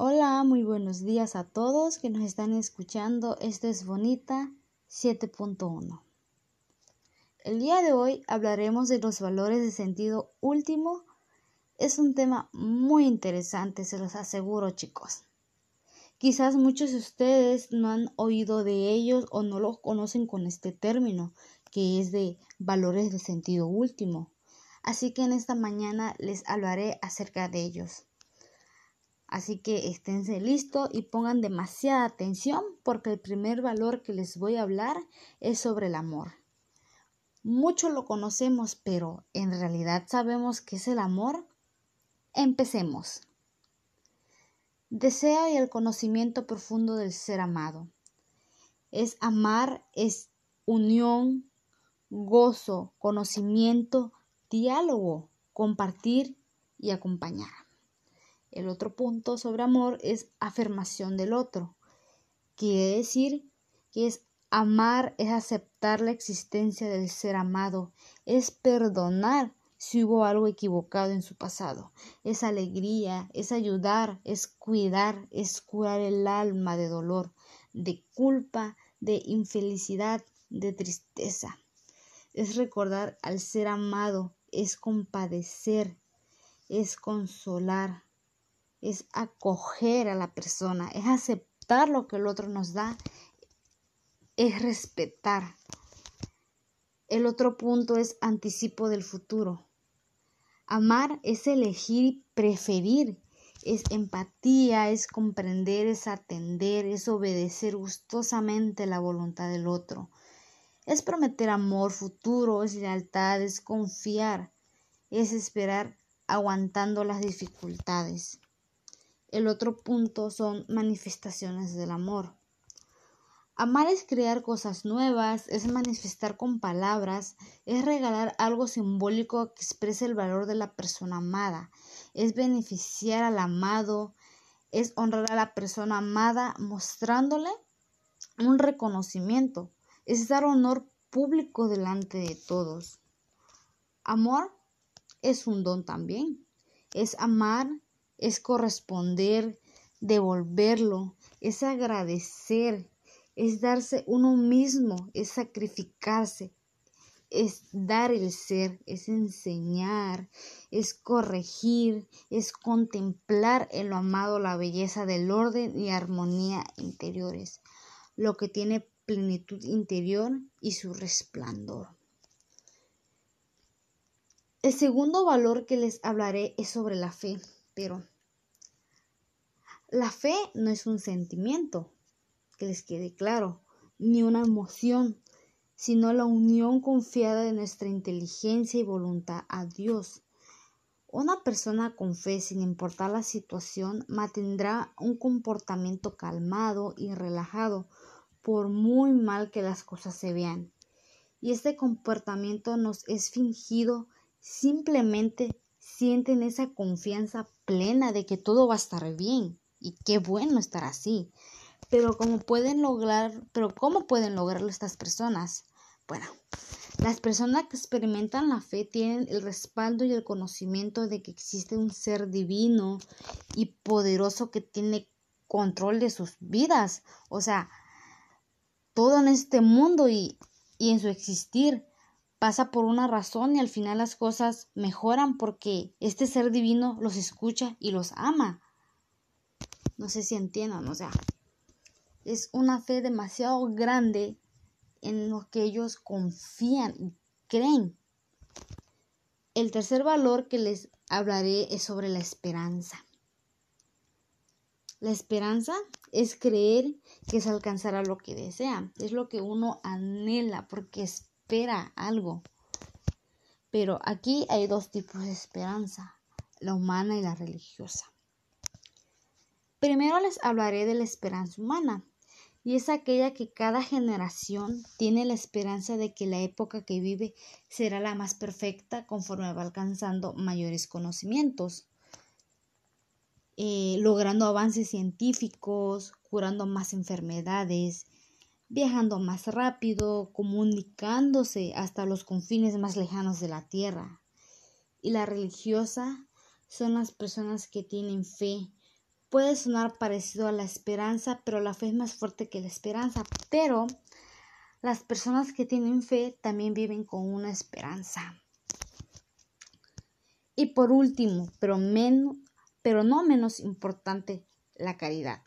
Hola, muy buenos días a todos que nos están escuchando. Esto es Bonita 7.1. El día de hoy hablaremos de los valores de sentido último. Es un tema muy interesante, se los aseguro chicos. Quizás muchos de ustedes no han oído de ellos o no los conocen con este término, que es de valores de sentido último. Así que en esta mañana les hablaré acerca de ellos. Así que esténse listos y pongan demasiada atención porque el primer valor que les voy a hablar es sobre el amor. Mucho lo conocemos, pero ¿en realidad sabemos qué es el amor? Empecemos. Deseo y el conocimiento profundo del ser amado. Es amar, es unión, gozo, conocimiento, diálogo, compartir y acompañar. El otro punto sobre amor es afirmación del otro. Quiere decir que es amar, es aceptar la existencia del ser amado, es perdonar si hubo algo equivocado en su pasado, es alegría, es ayudar, es cuidar, es curar el alma de dolor, de culpa, de infelicidad, de tristeza. Es recordar al ser amado, es compadecer, es consolar, es acoger a la persona, es aceptar lo que el otro nos da, es respetar. El otro punto es anticipo del futuro. Amar es elegir y preferir, es empatía, es comprender, es atender, es obedecer gustosamente la voluntad del otro. Es prometer amor futuro, es lealtad, es confiar, es esperar aguantando las dificultades. El otro punto son manifestaciones del amor. Amar es crear cosas nuevas, es manifestar con palabras, es regalar algo simbólico que exprese el valor de la persona amada, es beneficiar al amado, es honrar a la persona amada mostrándole un reconocimiento, es dar honor público delante de todos. Amor es un don también, es amar es corresponder, devolverlo, es agradecer, es darse uno mismo, es sacrificarse, es dar el ser, es enseñar, es corregir, es contemplar en lo amado la belleza del orden y armonía interiores, lo que tiene plenitud interior y su resplandor. El segundo valor que les hablaré es sobre la fe. Pero la fe no es un sentimiento, que les quede claro, ni una emoción, sino la unión confiada de nuestra inteligencia y voluntad a Dios. Una persona con fe, sin importar la situación, mantendrá un comportamiento calmado y relajado, por muy mal que las cosas se vean. Y este comportamiento nos es fingido simplemente sienten esa confianza plena de que todo va a estar bien y qué bueno estar así. Pero cómo pueden lograr, pero cómo pueden lograrlo estas personas? Bueno, las personas que experimentan la fe tienen el respaldo y el conocimiento de que existe un ser divino y poderoso que tiene control de sus vidas. O sea, todo en este mundo y, y en su existir pasa por una razón y al final las cosas mejoran porque este ser divino los escucha y los ama. No sé si entiendan, o sea, es una fe demasiado grande en lo que ellos confían y creen. El tercer valor que les hablaré es sobre la esperanza. La esperanza es creer que se alcanzará lo que desea. Es lo que uno anhela porque es espera algo. Pero aquí hay dos tipos de esperanza, la humana y la religiosa. Primero les hablaré de la esperanza humana, y es aquella que cada generación tiene la esperanza de que la época que vive será la más perfecta conforme va alcanzando mayores conocimientos, eh, logrando avances científicos, curando más enfermedades, viajando más rápido, comunicándose hasta los confines más lejanos de la tierra. Y la religiosa son las personas que tienen fe puede sonar parecido a la esperanza, pero la fe es más fuerte que la esperanza. Pero las personas que tienen fe también viven con una esperanza. Y por último, pero, menos, pero no menos importante, la caridad.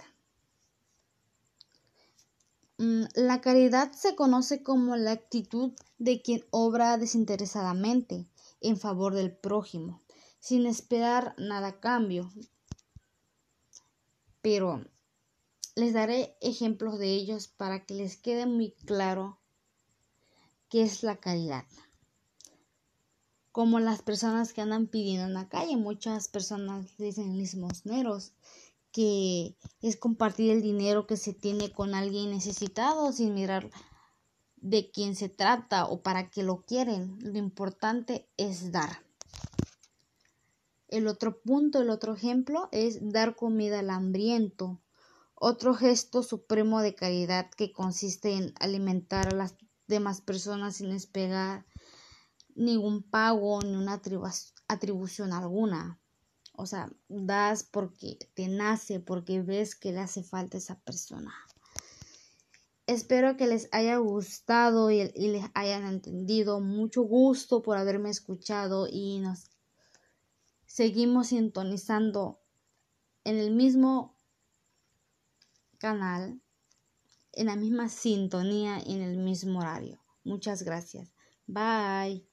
Mm, la caridad se conoce como la actitud de quien obra desinteresadamente en favor del prójimo, sin esperar nada a cambio. Pero les daré ejemplos de ellos para que les quede muy claro qué es la caridad. Como las personas que andan pidiendo en la calle, muchas personas dicen limosneros que es compartir el dinero que se tiene con alguien necesitado sin mirar de quién se trata o para qué lo quieren. Lo importante es dar. El otro punto, el otro ejemplo es dar comida al hambriento. Otro gesto supremo de caridad que consiste en alimentar a las demás personas sin esperar ningún pago ni una atribución alguna. O sea, das porque te nace, porque ves que le hace falta a esa persona. Espero que les haya gustado y, les hayan entendido. Mucho gusto por haberme escuchado y nos seguimos sintonizando en el mismo canal, en la misma sintonía y en el mismo horario. Muchas gracias. Bye.